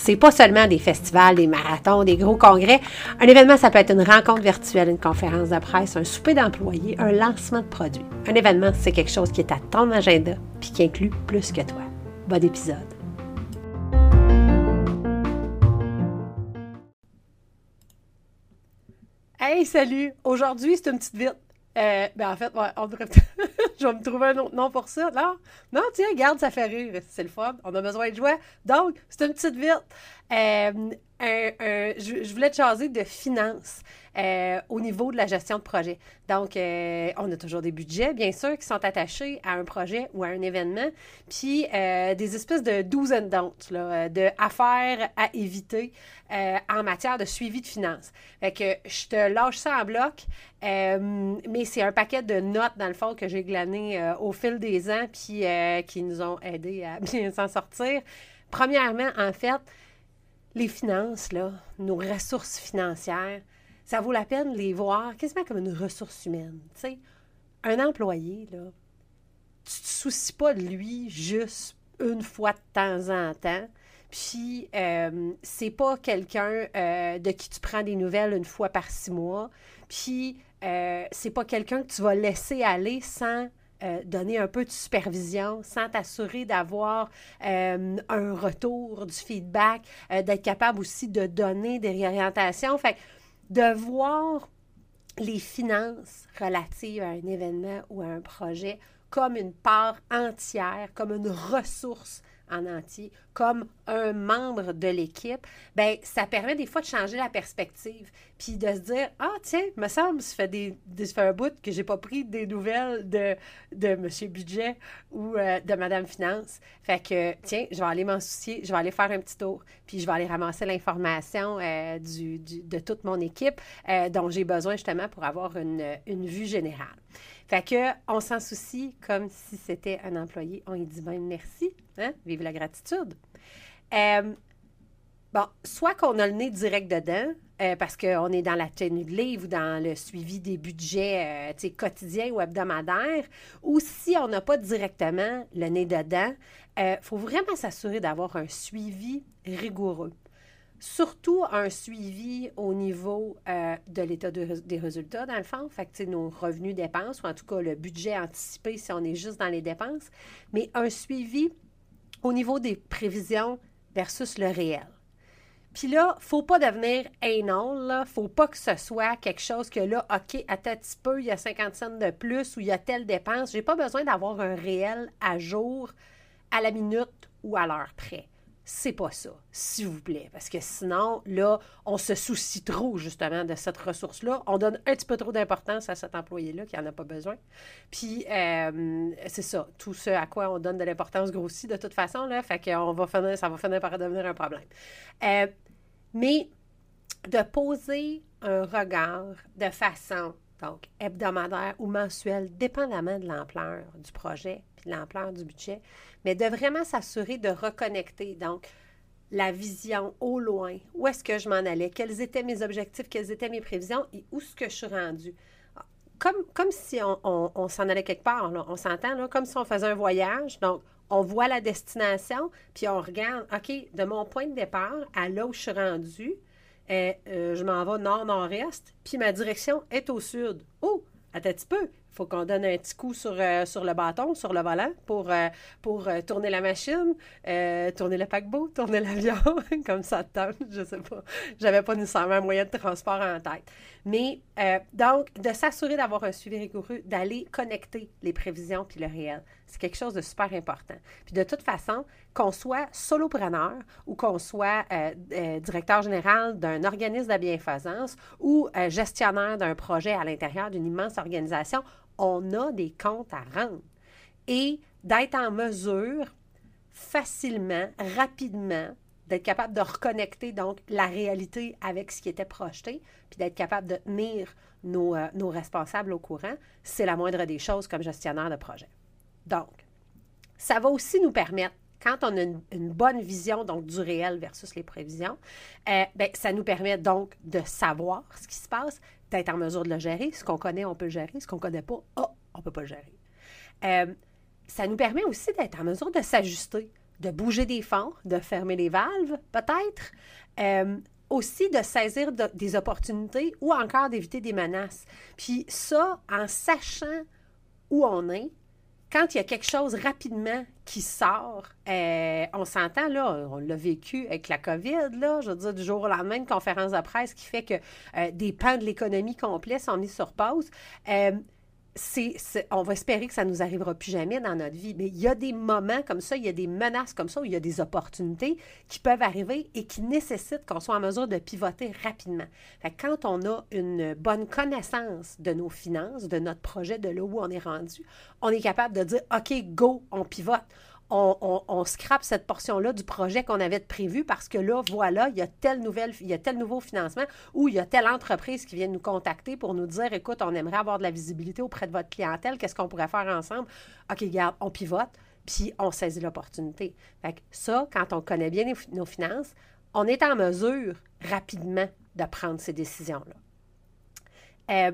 C'est pas seulement des festivals, des marathons, des gros congrès. Un événement, ça peut être une rencontre virtuelle, une conférence de presse, un souper d'employés, un lancement de produits. Un événement, c'est quelque chose qui est à ton agenda puis qui inclut plus que toi. Bon épisode. Hey, salut! Aujourd'hui, c'est une petite vite. Euh, ben en fait, on devrait... je vais me trouver un autre nom pour ça. Non, non, tiens, regarde, ça fait rire. C'est le fun. On a besoin de jouer. Donc, c'est une petite vite. Euh, je, voulais te jaser de finances euh, au niveau de la gestion de projet. Donc, euh, on a toujours des budgets, bien sûr, qui sont attachés à un projet ou à un événement, puis des espèces de do's and don'ts, là, de affaires à éviter en matière de suivi de finances. Fait que je te lâche ça en bloc, mais c'est un paquet de notes, dans le fond, que j'ai glané au fil des ans, puis qui nous ont aidés à bien s'en sortir. Premièrement, en fait, les finances, là, nos ressources financières, ça vaut la peine les voir quasiment comme une ressource humaine. Tu sais, un employé, là, tu te soucies pas de lui juste une fois de temps en temps. Puis, euh, c'est pas quelqu'un euh, de qui tu prends des nouvelles une fois par six mois. Puis, euh, c'est pas quelqu'un que tu vas laisser aller sans euh, donner un peu de supervision, sans t'assurer d'avoir euh, un retour du feedback, euh, d'être capable aussi de donner des réorientations. Fait de voir les finances relatives à un événement ou à un projet comme une part entière, comme une ressource en entier, comme un membre de l'équipe, ben ça permet des fois de changer la perspective, puis de se dire ah tiens, me semble ça fait des, fait un bout que j'ai pas pris des nouvelles de de Monsieur Budget ou euh, de Madame Finance, fait que tiens, je vais aller m'en soucier, je vais aller faire un petit tour, puis je vais aller ramasser l'information euh, du, de toute mon équipe euh, dont j'ai besoin justement pour avoir une, une vue générale. Fait que on s'en soucie comme si c'était un employé. On lui dit même merci. Hein? Vive la gratitude. Euh, bon, soit qu'on a le nez direct dedans, euh, parce qu'on est dans la tenue de livre ou dans le suivi des budgets euh, quotidiens ou hebdomadaires, ou si on n'a pas directement le nez dedans, il faut vraiment s'assurer d'avoir un suivi rigoureux surtout un suivi au niveau euh, de l'état des résultats, dans le fond, fait que, nos revenus dépenses, ou en tout cas le budget anticipé si on est juste dans les dépenses, mais un suivi au niveau des prévisions versus le réel. Puis là, faut pas devenir anal, là. Faut pas que ce soit quelque chose que là, OK, à un petit peu, il y a 50 cents de plus ou il y a telle dépense. J'ai pas besoin d'avoir un réel à jour, à la minute ou à l'heure près c'est pas ça, s'il vous plaît. Parce que sinon, là, on se soucie trop, justement, de cette ressource-là. On donne un petit peu trop d'importance à cet employé-là qui n'en a pas besoin. Puis, euh, c'est ça. Tout ce à quoi on donne de l'importance grossit de toute façon, là. Fait finir, ça va finir par devenir un problème. Euh, mais de poser un regard de façon, donc, hebdomadaire ou mensuelle, dépendamment de l'ampleur du projet puis de l'ampleur du budget, mais de vraiment s'assurer de reconnecter. Donc, la vision au loin, où est-ce que je m'en allais, quels étaient mes objectifs, quelles étaient mes prévisions? Et où est-ce que je suis rendue? Comme, si on, s'en allait quelque part, on s'entend, comme si on faisait un voyage. Donc, on voit la destination, puis on regarde, OK, de mon point de départ à là où je suis rendue, euh, euh, je m'en vais nord-nord-est, puis ma direction est au sud. Oh, un petit peu faut qu'on donne un petit coup sur, euh, sur le bâton, sur le volant pour, euh, pour euh, tourner la machine, tourner le paquebot, tourner l'avion, comme ça tente, je sais pas. J'avais pas nécessairement un moyen de transport en tête. Mais donc, de s'assurer d'avoir un suivi rigoureux, d'aller connecter les prévisions puis le réel, c'est quelque chose de super important. Puis de toute façon, qu'on soit solopreneur ou qu'on soit directeur général d'un organisme de bienfaisance ou gestionnaire d'un projet à l'intérieur d'une immense organisation, on a des comptes à rendre et d'être en mesure facilement, rapidement, d'être capable de reconnecter donc la réalité avec ce qui était projeté, puis d'être capable de tenir nos, euh, responsables au courant, c'est la moindre des choses comme gestionnaire de projet. Donc, Ça va aussi nous permettre quand on a une, bonne vision donc du réel versus les prévisions, euh, ben, ça nous permet donc de savoir ce qui se passe, d'être en mesure de le gérer. Ce qu'on connaît, on peut le gérer. Ce qu'on ne connaît pas, oh, on ne peut pas le gérer. Euh, ça nous permet aussi d'être en mesure de s'ajuster, de bouger des fonds, de fermer les valves, peut-être. Euh, aussi de saisir des opportunités ou encore d'éviter des menaces. Puis ça, en sachant où on est, quand il y a quelque chose rapidement qui sort, euh, on s'entend, là, on l'a vécu avec la COVID, là, je veux dire, du jour au lendemain, une conférence de presse qui fait que euh, des pans de l'économie complète sont mis sur pause. Euh, on va espérer que ça ne nous arrivera plus jamais dans notre vie, mais il y a des moments comme ça, il y a des menaces comme ça, il y a des opportunités qui peuvent arriver et qui nécessitent qu'on soit en mesure de pivoter rapidement. quand on a une bonne connaissance de nos finances, de notre projet, de là où on est rendu, on est capable de dire, OK, go, on pivote on, scrape cette portion-là du projet qu'on avait prévu parce que là, voilà, il y a tel nouvelle, il y a tel nouveau financement ou il y a telle entreprise qui vient nous contacter pour nous dire écoute, on aimerait avoir de la visibilité auprès de votre clientèle, qu'est-ce qu'on pourrait faire ensemble? OK, garde, on pivote, puis on saisit l'opportunité. Fait que ça, quand on connaît bien nos finances, on est en mesure rapidement de prendre ces décisions-là. Euh,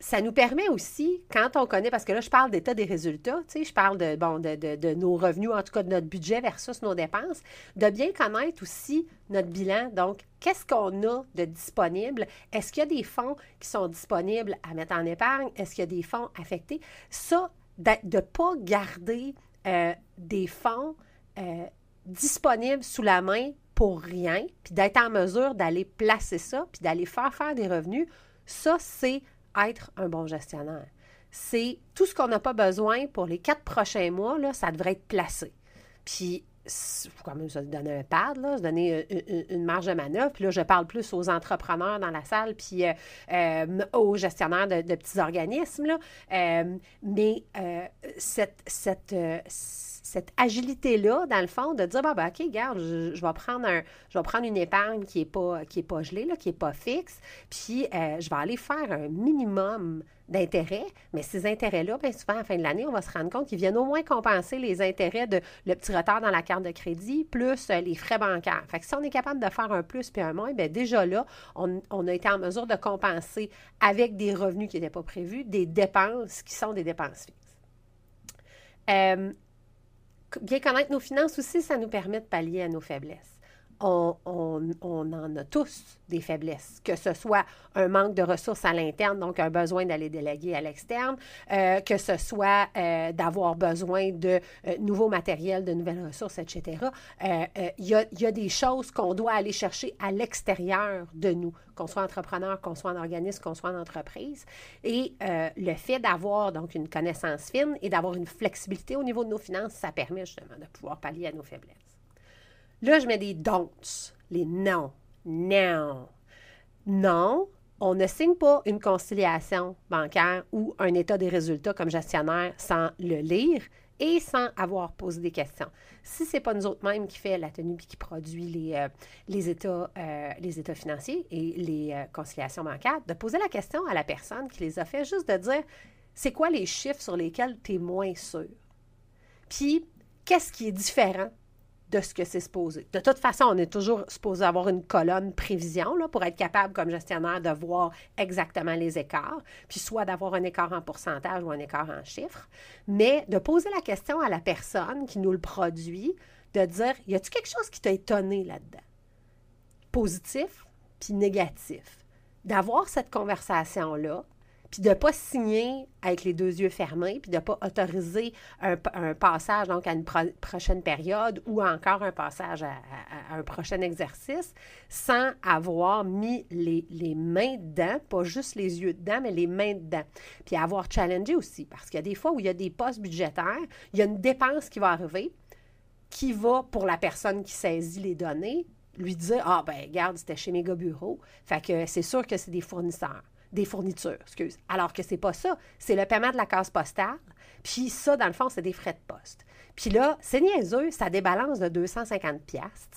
ça nous permet aussi, quand on connaît, parce que là, je parle d'état des résultats, tu sais, je parle de, bon, de, nos revenus, en tout cas de notre budget versus nos dépenses, de bien connaître aussi notre bilan. Donc, qu'est-ce qu'on a de disponible? Est-ce qu'il y a des fonds qui sont disponibles à mettre en épargne? Est-ce qu'il y a des fonds affectés? Ça, de ne pas garder euh, des fonds euh, disponibles sous la main pour rien, puis d'être en mesure d'aller placer ça, puis d'aller faire faire des revenus, ça, c'est être un bon gestionnaire. C'est tout ce qu'on n'a pas besoin pour les quatre prochains mois, là, ça devrait être placé. Puis, il faut quand même se donner un pad, là, se donner une, marge de manœuvre. Puis là, je parle plus aux entrepreneurs dans la salle, puis euh, euh, aux gestionnaires de, petits organismes. Là. Euh, mais cette cette agilité-là, dans le fond, de dire, bah, ben, OK, regarde, je, vais prendre un, je vais prendre une épargne qui n'est pas, qui pas gelée, là, qui n'est pas fixe, puis euh, je vais aller faire un minimum d'intérêts, mais ces intérêts-là, bien souvent, à la fin de l'année, on va se rendre compte qu'ils viennent au moins compenser les intérêts de le petit retard dans la carte de crédit, plus euh, les frais bancaires. Fait que si on est capable de faire un plus puis un moins, bien déjà là, on, on, a été en mesure de compenser avec des revenus qui n'étaient pas prévus, des dépenses qui sont des dépenses fixes. Euh, bien connaître nos finances aussi, ça nous permet de pallier à nos faiblesses. On, en a tous des faiblesses, que ce soit un manque de ressources à l'interne, donc un besoin d'aller déléguer à l'externe, euh, que ce soit euh, d'avoir besoin de euh, nouveaux matériels, de nouvelles ressources, etc. Il y, y, a, des choses qu'on doit aller chercher à l'extérieur de nous, qu'on soit entrepreneur, qu'on soit en organisme, qu'on soit en entreprise. Et le fait d'avoir donc une connaissance fine et d'avoir une flexibilité au niveau de nos finances, ça permet justement de pouvoir pallier à nos faiblesses. Là, je mets des don'ts, les non. Non. Non, on ne signe pas une conciliation bancaire ou un état des résultats comme gestionnaire sans le lire et sans avoir posé des questions. Si ce n'est pas nous autres mêmes qui fait la tenue et qui produit les, euh, euh, les états financiers et les euh, conciliations bancaires, de poser la question à la personne qui les a fait, juste de dire c'est quoi les chiffres sur lesquels tu es moins sûr? Puis, qu'est-ce qui est différent de ce que c'est supposé. De toute façon, on est toujours supposé avoir une colonne prévision là, pour être capable, comme gestionnaire, de voir exactement les écarts, puis soit d'avoir un écart en pourcentage ou un écart en chiffres, mais de poser la question à la personne qui nous le produit, de dire, y a-t-il quelque chose qui t'a étonné là-dedans? Positif, puis négatif. D'avoir cette conversation-là, puis de ne pas signer avec les deux yeux fermés, puis de ne pas autoriser un, passage donc à une prochaine période ou encore un passage à, un prochain exercice sans avoir mis les, mains dedans, pas juste les yeux dedans, mais les mains dedans. Puis avoir challengé aussi, parce qu'il y a des fois où il y a des postes budgétaires, il y a une dépense qui va arriver qui va, pour la personne qui saisit les données, lui dire Ah, ben, regarde, c'était chez Méga Bureau. Fait que c'est sûr que c'est des fournisseurs des fournitures, excuse. Alors que c'est pas ça. C'est le paiement de la case postale. Puis ça, dans le fond, c'est des frais de poste. Puis là, c'est niaiseux, ça débalance de 250 pièces,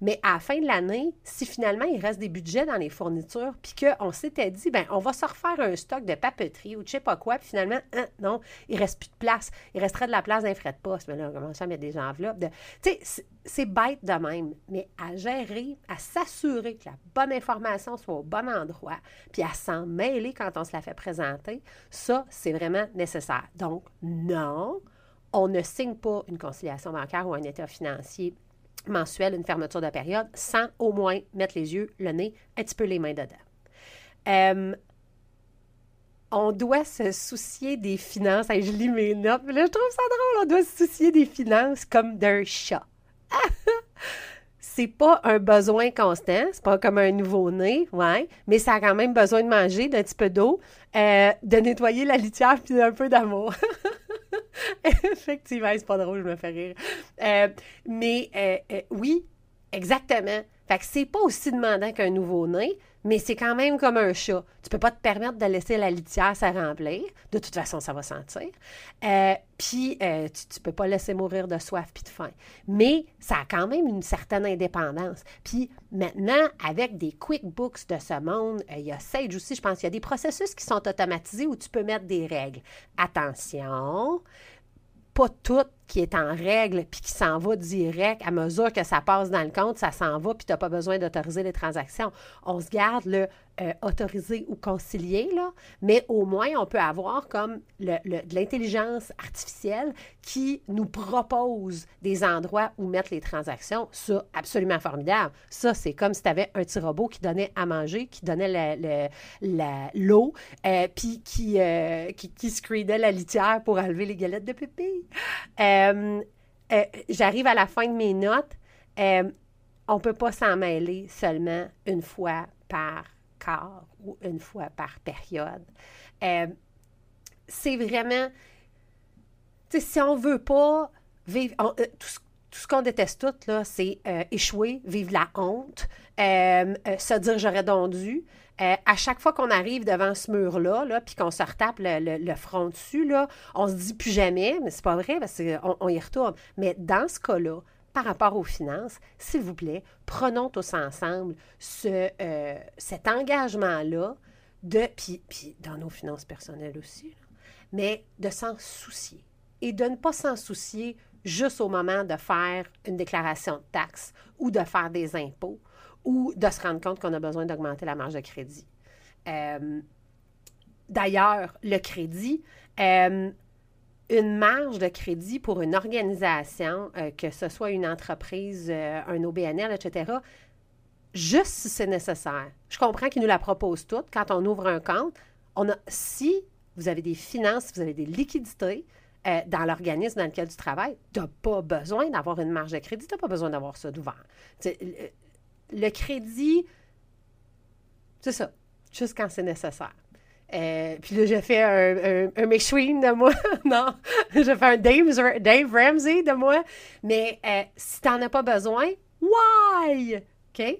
mais à la fin de l'année, si finalement il reste des budgets dans les fournitures, puis qu'on s'était dit, ben on va se refaire un stock de papeterie ou je sais pas quoi, puis finalement, hein, non, il reste plus de place. Il resterait de la place d'un frais de poste, mais là, on commence à mettre des enveloppes. De... Tu sais, c'est bête de même, mais à gérer, à s'assurer que la bonne information soit au bon endroit, puis à s'en mêler quand on se la fait présenter, ça, c'est vraiment nécessaire. Donc, non, on ne signe pas une conciliation bancaire ou un état financier mensuel, une fermeture de période, sans au moins mettre les yeux, le nez, un petit peu les mains dedans. Euh, on doit se soucier des finances. je lis mes notes, là, je trouve ça drôle. On doit se soucier des finances comme d'un chat. c'est pas un besoin constant, c'est pas comme un nouveau-né, ouais, mais ça a quand même besoin de manger, d'un petit peu d'eau, euh, de nettoyer la litière puis d'un peu d'amour. Effectivement, c'est pas drôle, je me fais rire. Euh, mais euh, oui, exactement. Fait que c'est pas aussi demandant qu'un nouveau-né, mais c'est quand même comme un chat. Tu peux pas te permettre de laisser la litière se remplir. De toute façon, ça va sentir. Euh, puis, euh, tu, ne peux pas laisser mourir de soif puis de faim. Mais ça a quand même une certaine indépendance. Puis maintenant, avec des QuickBooks de ce monde, euh, il y a Sage aussi, je pense qu'il y a des processus qui sont automatisés où tu peux mettre des règles. Attention, pas tout qui est en règle puis qui s'en va direct à mesure que ça passe dans le compte, ça s'en va puis tu n'as pas besoin d'autoriser les transactions. On se garde le euh, autoriser ou concilier, là, mais au moins on peut avoir comme le, de l'intelligence artificielle qui nous propose des endroits où mettre les transactions. Ça, absolument formidable. Ça, c'est comme si tu avais un petit robot qui donnait à manger, qui donnait l'eau, euh, puis qui, euh, qui, qui screenait la litière pour enlever les galettes de pipi. Euh, euh, j'arrive à la fin de mes notes. Euh, on ne peut pas s'en mêler seulement une fois par quart ou une fois par période. c'est vraiment, si on ne veut pas vivre, tout, ce qu'on déteste tout, là, c'est échouer, vivre la honte, se dire j'aurais donc dû. Euh, à chaque fois qu'on arrive devant ce mur-là, -là, puis qu'on se retape le, front dessus, on se dit plus jamais, mais c'est pas vrai parce qu'on on y retourne. Mais dans ce cas-là, par rapport aux finances, s'il vous plaît, prenons tous ensemble ce, euh, cet engagement-là, de, puis dans nos finances personnelles aussi, mais de s'en soucier. Et de ne pas s'en soucier juste au moment de faire une déclaration de taxes ou de faire des impôts ou de se rendre compte qu'on a besoin d'augmenter la marge de crédit. Euh, d'ailleurs, le crédit, euh, une marge de crédit pour une organisation, euh, que ce soit une entreprise, un OBNL, etc., juste si c'est nécessaire. Je comprends qu'ils nous la proposent toutes quand on ouvre un compte. On a, si vous avez des finances, vous avez des liquidités, dans l'organisme dans lequel tu travailles, tu n'as pas besoin d'avoir une marge de crédit, tu n'as pas besoin d'avoir ça d'ouvert le crédit, c'est ça, juste quand c'est nécessaire. Euh, puis là, j'ai fait un, un, de moi. non, j'ai fait un Dave, Ramsey de moi. Mais euh, si tu n'en as pas besoin, why? OK?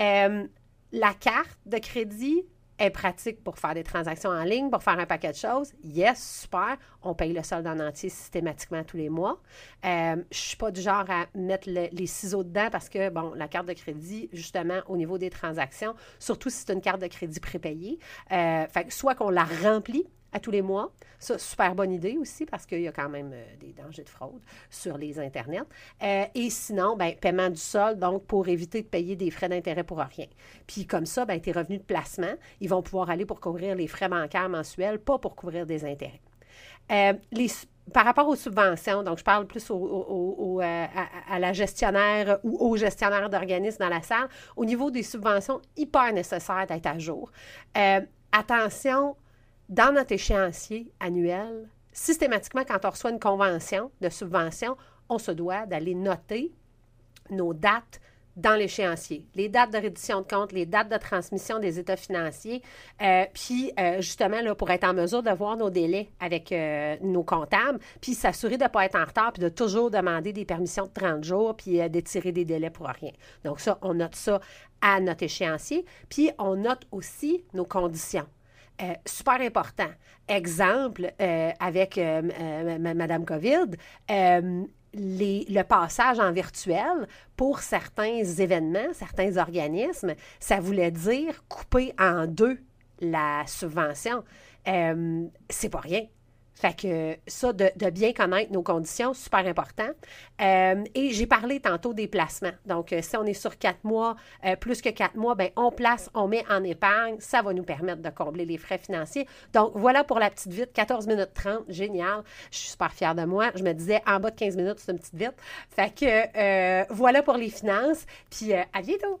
Euh, la carte de crédit, est pratique pour faire des transactions en ligne, pour faire un paquet de choses. Yes, super. On paye le solde en entier systématiquement tous les mois. Euh, je suis pas du genre à mettre les ciseaux dedans parce que, bon, la carte de crédit, justement, au niveau des transactions, surtout si c'est une carte de crédit prépayée, euh, soit qu'on la remplit à tous les mois. Ça, super bonne idée aussi parce qu'il y a quand même euh, des dangers de fraude sur les Internets. Euh, et sinon, ben, paiement du sol, donc pour éviter de payer des frais d'intérêt pour rien. Puis comme ça, ben, tes revenus de placement, ils vont pouvoir aller pour couvrir les frais bancaires mensuels, pas pour couvrir des intérêts. Euh, les, par rapport aux subventions, donc je parle plus à, la gestionnaire ou aux gestionnaires d'organismes dans la salle, au niveau des subventions, hyper nécessaire d'être à jour. attention, dans notre échéancier annuel, systématiquement, quand on reçoit une convention de subvention, on se doit d'aller noter nos dates dans l'échéancier, les dates de reddition de compte, les dates de transmission des états financiers, euh, puis euh, justement là, pour être en mesure de voir nos délais avec euh, nos comptables, puis s'assurer de ne pas être en retard, puis de toujours demander des permissions de 30 jours, puis d'étirer des délais pour rien. Donc ça, on note ça à notre échéancier, puis on note aussi nos conditions. Euh, super important. Exemple, euh, avec Madame COVID, le passage en virtuel pour certains événements, certains organismes, ça voulait dire couper en deux la subvention. c'est pas rien. Fait que ça, de, bien connaître nos conditions, super important. Euh, et j'ai parlé tantôt des placements. Donc, euh, si on est sur quatre mois, euh, plus que quatre mois, ben on place, on met en épargne. Ça va nous permettre de combler les frais financiers. Donc, voilà pour la petite vite. 14 minutes 30, génial. Je suis super fière de moi. Je me disais, en bas de 15 minutes, c'est une petite vite. Fait que voilà pour les finances. Puis, à bientôt!